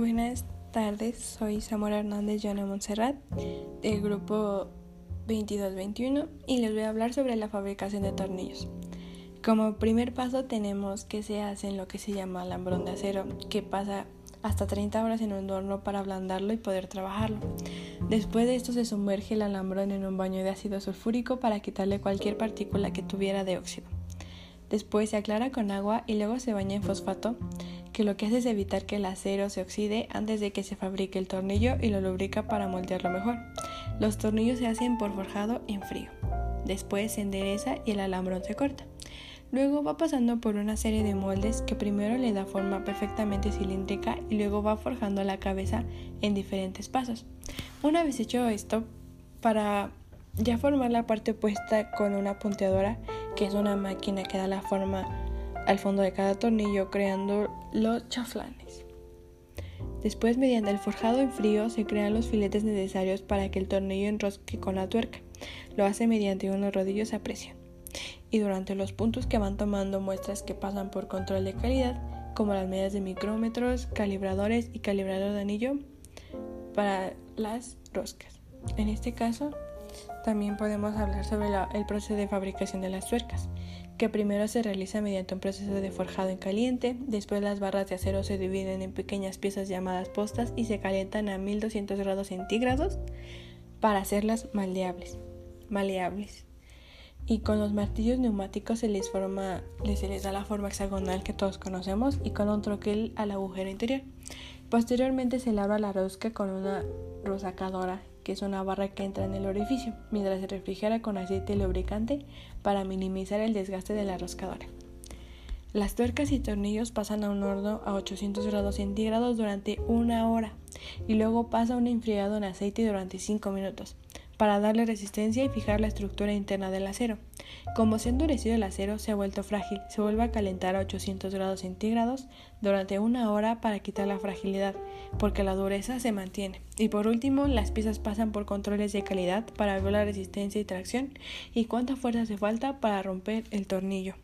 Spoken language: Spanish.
Buenas tardes, soy Zamora Hernández Joana Montserrat del grupo 2221 y les voy a hablar sobre la fabricación de tornillos. Como primer paso tenemos que se hace en lo que se llama alambrón de acero, que pasa hasta 30 horas en un horno para ablandarlo y poder trabajarlo. Después de esto se sumerge el alambrón en un baño de ácido sulfúrico para quitarle cualquier partícula que tuviera de óxido. Después se aclara con agua y luego se baña en fosfato que lo que hace es evitar que el acero se oxide antes de que se fabrique el tornillo y lo lubrica para moldearlo mejor. Los tornillos se hacen por forjado en frío. Después se endereza y el alambrón se corta. Luego va pasando por una serie de moldes que primero le da forma perfectamente cilíndrica y luego va forjando la cabeza en diferentes pasos. Una vez hecho esto, para ya formar la parte opuesta con una punteadora, que es una máquina que da la forma al fondo de cada tornillo creando los chaflanes. Después, mediante el forjado en frío, se crean los filetes necesarios para que el tornillo enrosque con la tuerca. Lo hace mediante unos rodillos a presión. Y durante los puntos que van tomando muestras que pasan por control de calidad, como las medidas de micrómetros, calibradores y calibrador de anillo para las roscas. En este caso, también podemos hablar sobre el proceso de fabricación de las tuercas, que primero se realiza mediante un proceso de forjado en caliente, después las barras de acero se dividen en pequeñas piezas llamadas postas y se calientan a 1200 grados centígrados para hacerlas maleables. maleables. Y con los martillos neumáticos se les, forma, se les da la forma hexagonal que todos conocemos y con un troquel al agujero interior. Posteriormente se lava la rosca con una rosacadora que es una barra que entra en el orificio, mientras se refrigera con aceite lubricante para minimizar el desgaste de la roscadora. Las tuercas y tornillos pasan a un horno a 800 grados centígrados durante una hora y luego pasa un enfriado en aceite durante 5 minutos para darle resistencia y fijar la estructura interna del acero. Como se ha endurecido el acero, se ha vuelto frágil, se vuelve a calentar a 800 grados centígrados durante una hora para quitar la fragilidad, porque la dureza se mantiene. Y por último, las piezas pasan por controles de calidad para ver la resistencia y tracción y cuánta fuerza hace falta para romper el tornillo.